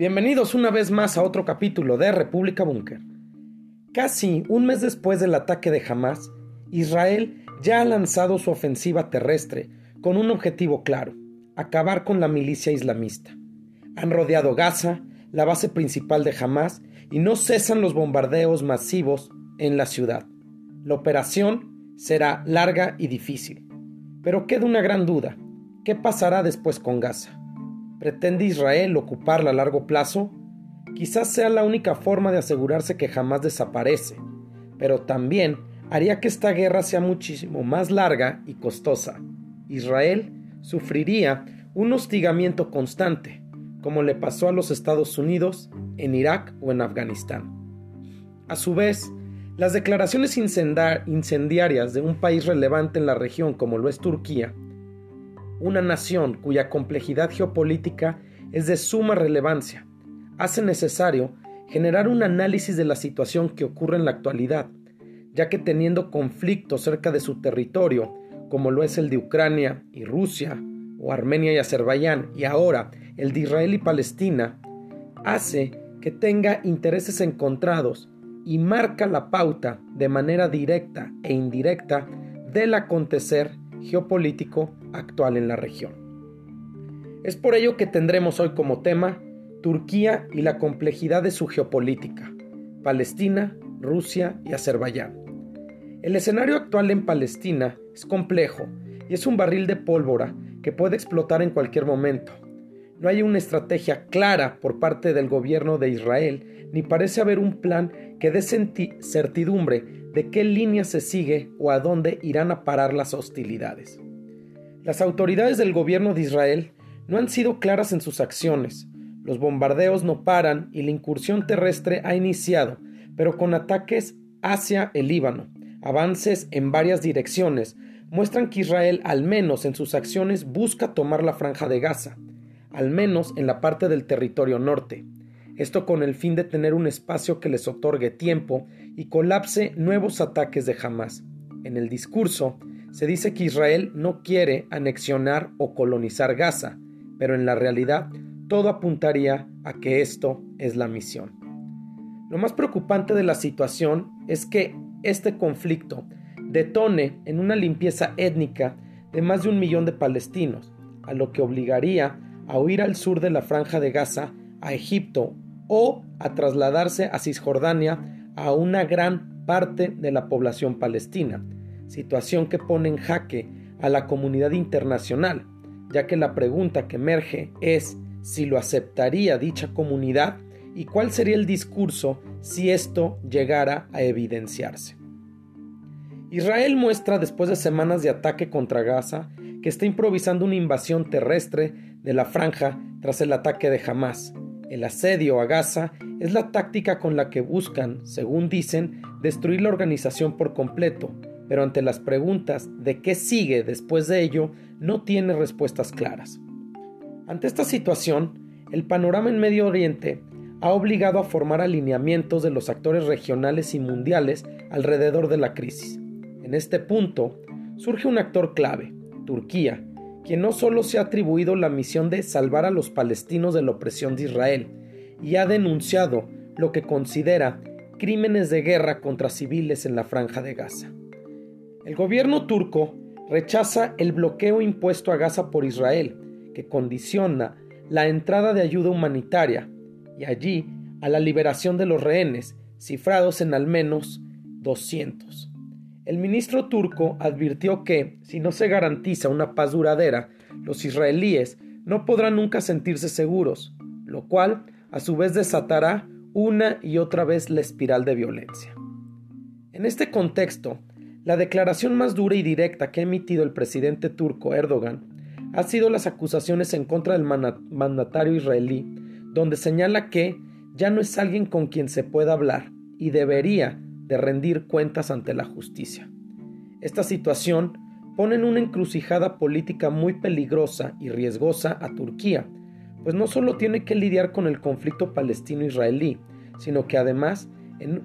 Bienvenidos una vez más a otro capítulo de República Búnker. Casi un mes después del ataque de Hamas, Israel ya ha lanzado su ofensiva terrestre con un objetivo claro, acabar con la milicia islamista. Han rodeado Gaza, la base principal de Hamas, y no cesan los bombardeos masivos en la ciudad. La operación será larga y difícil. Pero queda una gran duda. ¿Qué pasará después con Gaza? ¿Pretende Israel ocuparla a largo plazo? Quizás sea la única forma de asegurarse que jamás desaparece, pero también haría que esta guerra sea muchísimo más larga y costosa. Israel sufriría un hostigamiento constante, como le pasó a los Estados Unidos en Irak o en Afganistán. A su vez, las declaraciones incendiarias de un país relevante en la región como lo es Turquía una nación cuya complejidad geopolítica es de suma relevancia, hace necesario generar un análisis de la situación que ocurre en la actualidad, ya que teniendo conflictos cerca de su territorio, como lo es el de Ucrania y Rusia, o Armenia y Azerbaiyán, y ahora el de Israel y Palestina, hace que tenga intereses encontrados y marca la pauta de manera directa e indirecta del acontecer geopolítico actual en la región. Es por ello que tendremos hoy como tema Turquía y la complejidad de su geopolítica, Palestina, Rusia y Azerbaiyán. El escenario actual en Palestina es complejo y es un barril de pólvora que puede explotar en cualquier momento. No hay una estrategia clara por parte del gobierno de Israel, ni parece haber un plan que dé certidumbre de qué línea se sigue o a dónde irán a parar las hostilidades. Las autoridades del gobierno de Israel no han sido claras en sus acciones. Los bombardeos no paran y la incursión terrestre ha iniciado, pero con ataques hacia el Líbano. Avances en varias direcciones muestran que Israel, al menos en sus acciones, busca tomar la franja de Gaza, al menos en la parte del territorio norte. Esto con el fin de tener un espacio que les otorgue tiempo y colapse nuevos ataques de Hamas. En el discurso, se dice que Israel no quiere anexionar o colonizar Gaza, pero en la realidad todo apuntaría a que esto es la misión. Lo más preocupante de la situación es que este conflicto detone en una limpieza étnica de más de un millón de palestinos, a lo que obligaría a huir al sur de la franja de Gaza a Egipto o a trasladarse a Cisjordania a una gran parte de la población palestina, situación que pone en jaque a la comunidad internacional, ya que la pregunta que emerge es si lo aceptaría dicha comunidad y cuál sería el discurso si esto llegara a evidenciarse. Israel muestra después de semanas de ataque contra Gaza que está improvisando una invasión terrestre de la franja tras el ataque de Hamas. El asedio a Gaza es la táctica con la que buscan, según dicen, destruir la organización por completo, pero ante las preguntas de qué sigue después de ello, no tiene respuestas claras. Ante esta situación, el panorama en Medio Oriente ha obligado a formar alineamientos de los actores regionales y mundiales alrededor de la crisis. En este punto, surge un actor clave, Turquía, quien no solo se ha atribuido la misión de salvar a los palestinos de la opresión de Israel, y ha denunciado lo que considera crímenes de guerra contra civiles en la franja de Gaza. El gobierno turco rechaza el bloqueo impuesto a Gaza por Israel, que condiciona la entrada de ayuda humanitaria y allí a la liberación de los rehenes, cifrados en al menos 200. El ministro turco advirtió que, si no se garantiza una paz duradera, los israelíes no podrán nunca sentirse seguros, lo cual a su vez desatará una y otra vez la espiral de violencia. En este contexto, la declaración más dura y directa que ha emitido el presidente turco Erdogan ha sido las acusaciones en contra del mandatario israelí, donde señala que ya no es alguien con quien se pueda hablar y debería de rendir cuentas ante la justicia. Esta situación pone en una encrucijada política muy peligrosa y riesgosa a Turquía, pues no solo tiene que lidiar con el conflicto palestino-israelí, sino que además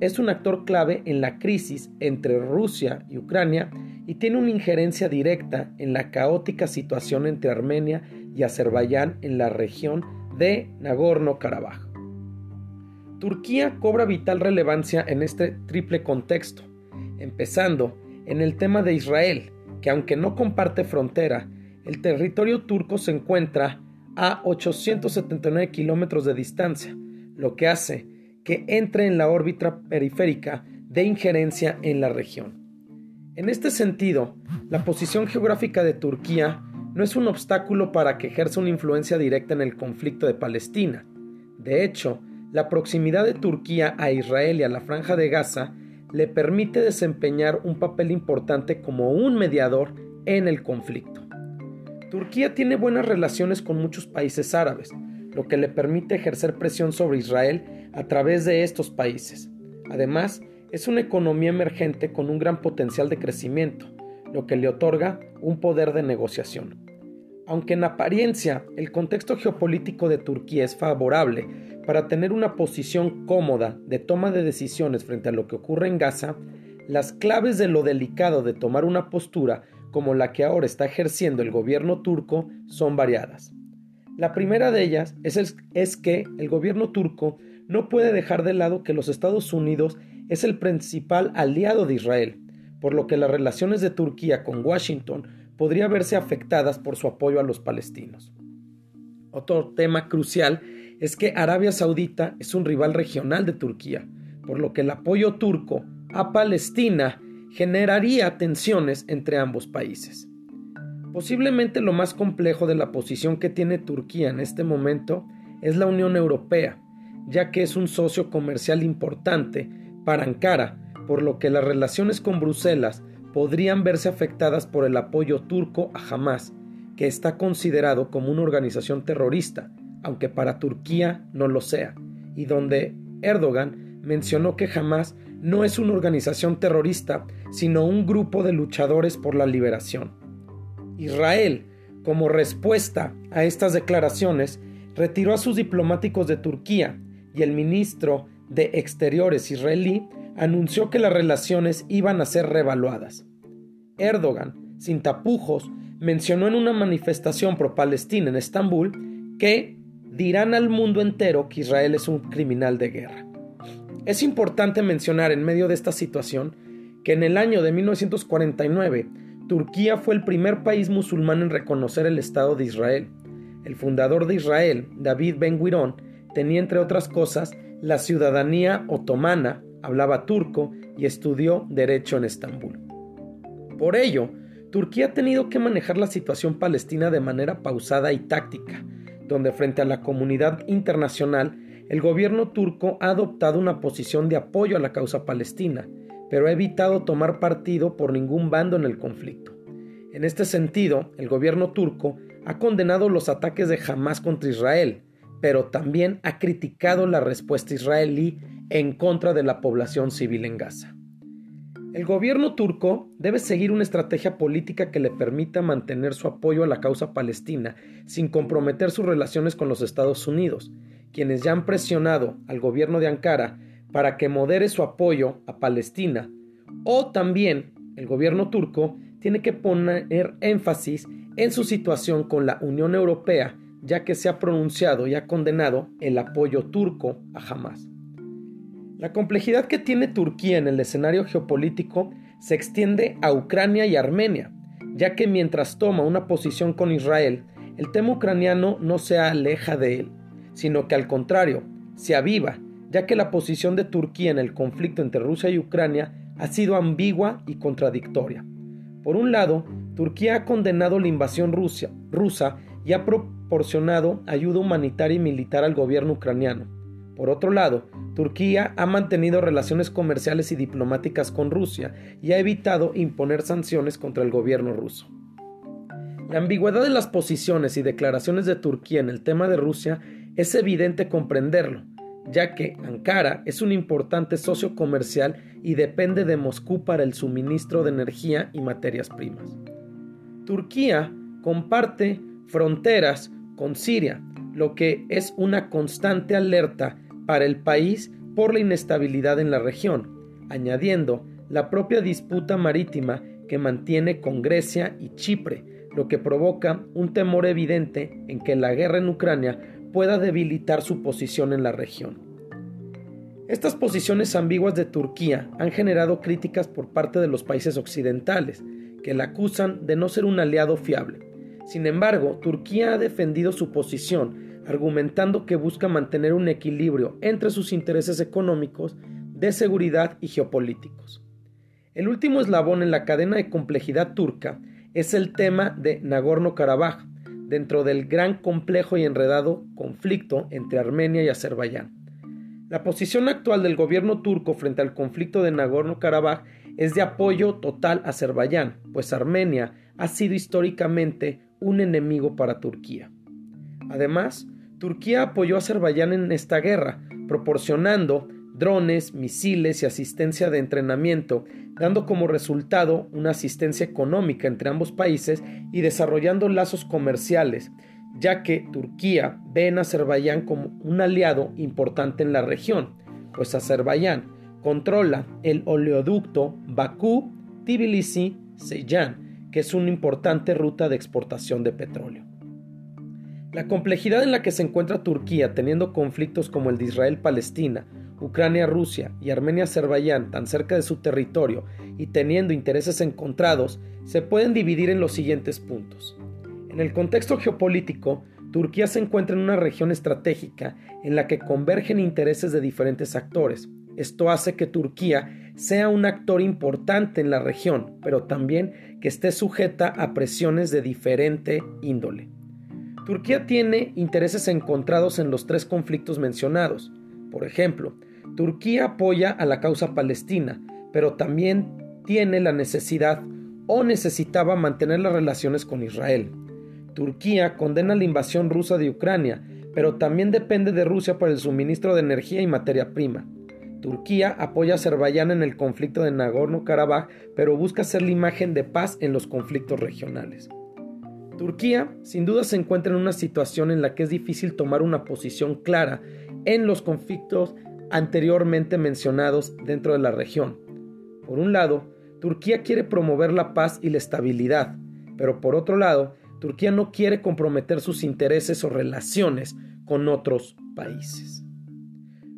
es un actor clave en la crisis entre Rusia y Ucrania y tiene una injerencia directa en la caótica situación entre Armenia y Azerbaiyán en la región de Nagorno-Karabaj. Turquía cobra vital relevancia en este triple contexto, empezando en el tema de Israel, que aunque no comparte frontera, el territorio turco se encuentra a 879 kilómetros de distancia, lo que hace que entre en la órbita periférica de injerencia en la región. En este sentido, la posición geográfica de Turquía no es un obstáculo para que ejerza una influencia directa en el conflicto de Palestina. De hecho, la proximidad de Turquía a Israel y a la franja de Gaza le permite desempeñar un papel importante como un mediador en el conflicto. Turquía tiene buenas relaciones con muchos países árabes, lo que le permite ejercer presión sobre Israel a través de estos países. Además, es una economía emergente con un gran potencial de crecimiento, lo que le otorga un poder de negociación. Aunque en apariencia el contexto geopolítico de Turquía es favorable para tener una posición cómoda de toma de decisiones frente a lo que ocurre en Gaza, las claves de lo delicado de tomar una postura como la que ahora está ejerciendo el gobierno turco son variadas. La primera de ellas es, es, que el gobierno turco no puede dejar de lado que los Estados Unidos es el principal aliado de Israel, por lo que las relaciones de Turquía con Washington podría verse afectadas por su apoyo a los palestinos. Otro tema crucial es que Arabia Saudita es un rival regional de Turquía, por lo que el apoyo turco a Palestina generaría tensiones entre ambos países. Posiblemente lo más complejo de la posición que tiene Turquía en este momento es la Unión Europea, ya que es un socio comercial importante para Ankara, por lo que las relaciones con Bruselas podrían verse afectadas por el apoyo turco a Hamas, que está considerado como una organización terrorista, aunque para Turquía no lo sea, y donde Erdogan mencionó que Hamas no es una organización terrorista, sino un grupo de luchadores por la liberación. Israel, como respuesta a estas declaraciones, retiró a sus diplomáticos de Turquía y el ministro de Exteriores israelí anunció que las relaciones iban a ser revaluadas. Erdogan, sin tapujos, mencionó en una manifestación pro-palestina en Estambul que dirán al mundo entero que Israel es un criminal de guerra. Es importante mencionar en medio de esta situación que en el año de 1949 Turquía fue el primer país musulmán en reconocer el Estado de Israel. El fundador de Israel, David Ben Gurion, tenía entre otras cosas la ciudadanía otomana, hablaba turco y estudió derecho en Estambul. Por ello, Turquía ha tenido que manejar la situación palestina de manera pausada y táctica, donde frente a la comunidad internacional el gobierno turco ha adoptado una posición de apoyo a la causa palestina, pero ha evitado tomar partido por ningún bando en el conflicto. En este sentido, el gobierno turco ha condenado los ataques de Hamas contra Israel, pero también ha criticado la respuesta israelí en contra de la población civil en Gaza. El gobierno turco debe seguir una estrategia política que le permita mantener su apoyo a la causa palestina sin comprometer sus relaciones con los Estados Unidos, quienes ya han presionado al gobierno de Ankara para que modere su apoyo a Palestina, o también el gobierno turco tiene que poner énfasis en su situación con la Unión Europea, ya que se ha pronunciado y ha condenado el apoyo turco a Hamas. La complejidad que tiene Turquía en el escenario geopolítico se extiende a Ucrania y Armenia, ya que mientras toma una posición con Israel, el tema ucraniano no se aleja de él, sino que al contrario, se aviva, ya que la posición de Turquía en el conflicto entre Rusia y Ucrania ha sido ambigua y contradictoria. Por un lado, Turquía ha condenado la invasión rusa y ha proporcionado ayuda humanitaria y militar al gobierno ucraniano. Por otro lado, Turquía ha mantenido relaciones comerciales y diplomáticas con Rusia y ha evitado imponer sanciones contra el gobierno ruso. La ambigüedad de las posiciones y declaraciones de Turquía en el tema de Rusia es evidente comprenderlo, ya que Ankara es un importante socio comercial y depende de Moscú para el suministro de energía y materias primas. Turquía comparte fronteras con Siria, lo que es una constante alerta para el país por la inestabilidad en la región, añadiendo la propia disputa marítima que mantiene con Grecia y Chipre, lo que provoca un temor evidente en que la guerra en Ucrania pueda debilitar su posición en la región. Estas posiciones ambiguas de Turquía han generado críticas por parte de los países occidentales, que la acusan de no ser un aliado fiable. Sin embargo, Turquía ha defendido su posición, argumentando que busca mantener un equilibrio entre sus intereses económicos, de seguridad y geopolíticos. El último eslabón en la cadena de complejidad turca es el tema de Nagorno-Karabaj, dentro del gran complejo y enredado conflicto entre Armenia y Azerbaiyán. La posición actual del gobierno turco frente al conflicto de Nagorno-Karabaj es de apoyo total a Azerbaiyán, pues Armenia ha sido históricamente un enemigo para Turquía. Además, Turquía apoyó a Azerbaiyán en esta guerra, proporcionando drones, misiles y asistencia de entrenamiento, dando como resultado una asistencia económica entre ambos países y desarrollando lazos comerciales, ya que Turquía ve en Azerbaiyán como un aliado importante en la región, pues Azerbaiyán controla el oleoducto Bakú-Tbilisi-Seyhan, que es una importante ruta de exportación de petróleo. La complejidad en la que se encuentra Turquía teniendo conflictos como el de Israel-Palestina, Ucrania-Rusia y Armenia-Azerbaiyán tan cerca de su territorio y teniendo intereses encontrados, se pueden dividir en los siguientes puntos. En el contexto geopolítico, Turquía se encuentra en una región estratégica en la que convergen intereses de diferentes actores. Esto hace que Turquía sea un actor importante en la región, pero también que esté sujeta a presiones de diferente índole. Turquía tiene intereses encontrados en los tres conflictos mencionados. Por ejemplo, Turquía apoya a la causa palestina, pero también tiene la necesidad o necesitaba mantener las relaciones con Israel. Turquía condena la invasión rusa de Ucrania, pero también depende de Rusia para el suministro de energía y materia prima. Turquía apoya a Azerbaiyán en el conflicto de Nagorno-Karabaj, pero busca ser la imagen de paz en los conflictos regionales. Turquía sin duda se encuentra en una situación en la que es difícil tomar una posición clara en los conflictos anteriormente mencionados dentro de la región. Por un lado, Turquía quiere promover la paz y la estabilidad, pero por otro lado, Turquía no quiere comprometer sus intereses o relaciones con otros países.